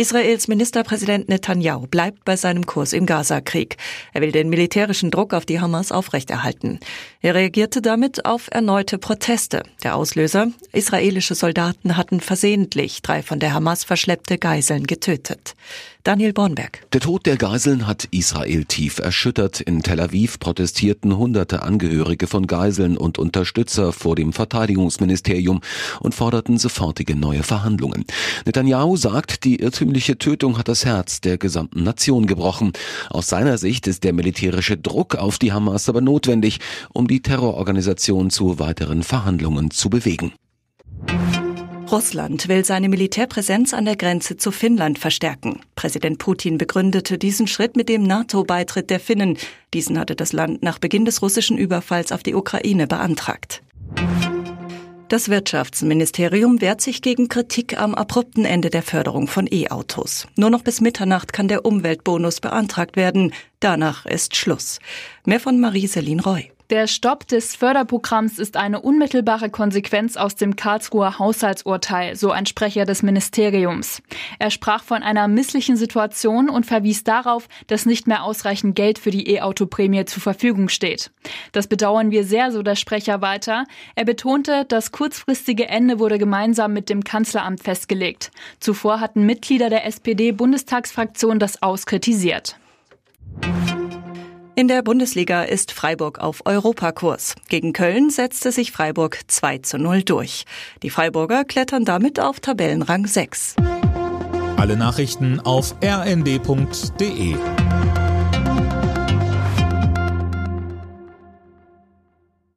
Israels Ministerpräsident Netanyahu bleibt bei seinem Kurs im Gaza-Krieg. Er will den militärischen Druck auf die Hamas aufrechterhalten. Er reagierte damit auf erneute Proteste. Der Auslöser? Israelische Soldaten hatten versehentlich drei von der Hamas verschleppte Geiseln getötet. Daniel Bornberg. Der Tod der Geiseln hat Israel tief erschüttert. In Tel Aviv protestierten hunderte Angehörige von Geiseln und Unterstützer vor dem Verteidigungsministerium und forderten sofortige neue Verhandlungen. Netanyahu sagt, die irrtümliche Tötung hat das Herz der gesamten Nation gebrochen. Aus seiner Sicht ist der militärische Druck auf die Hamas aber notwendig, um die Terrororganisation zu weiteren Verhandlungen zu bewegen. Russland will seine Militärpräsenz an der Grenze zu Finnland verstärken. Präsident Putin begründete diesen Schritt mit dem NATO-Beitritt der Finnen. Diesen hatte das Land nach Beginn des russischen Überfalls auf die Ukraine beantragt. Das Wirtschaftsministerium wehrt sich gegen Kritik am abrupten Ende der Förderung von E-Autos. Nur noch bis Mitternacht kann der Umweltbonus beantragt werden. Danach ist Schluss. Mehr von Marie-Celine Roy. Der Stopp des Förderprogramms ist eine unmittelbare Konsequenz aus dem Karlsruher Haushaltsurteil, so ein Sprecher des Ministeriums. Er sprach von einer misslichen Situation und verwies darauf, dass nicht mehr ausreichend Geld für die E-Auto-Prämie zur Verfügung steht. Das bedauern wir sehr, so der Sprecher weiter. Er betonte, das kurzfristige Ende wurde gemeinsam mit dem Kanzleramt festgelegt. Zuvor hatten Mitglieder der SPD-Bundestagsfraktion das auskritisiert. In der Bundesliga ist Freiburg auf Europakurs. Gegen Köln setzte sich Freiburg 2 zu 0 durch. Die Freiburger klettern damit auf Tabellenrang 6. Alle Nachrichten auf rnd.de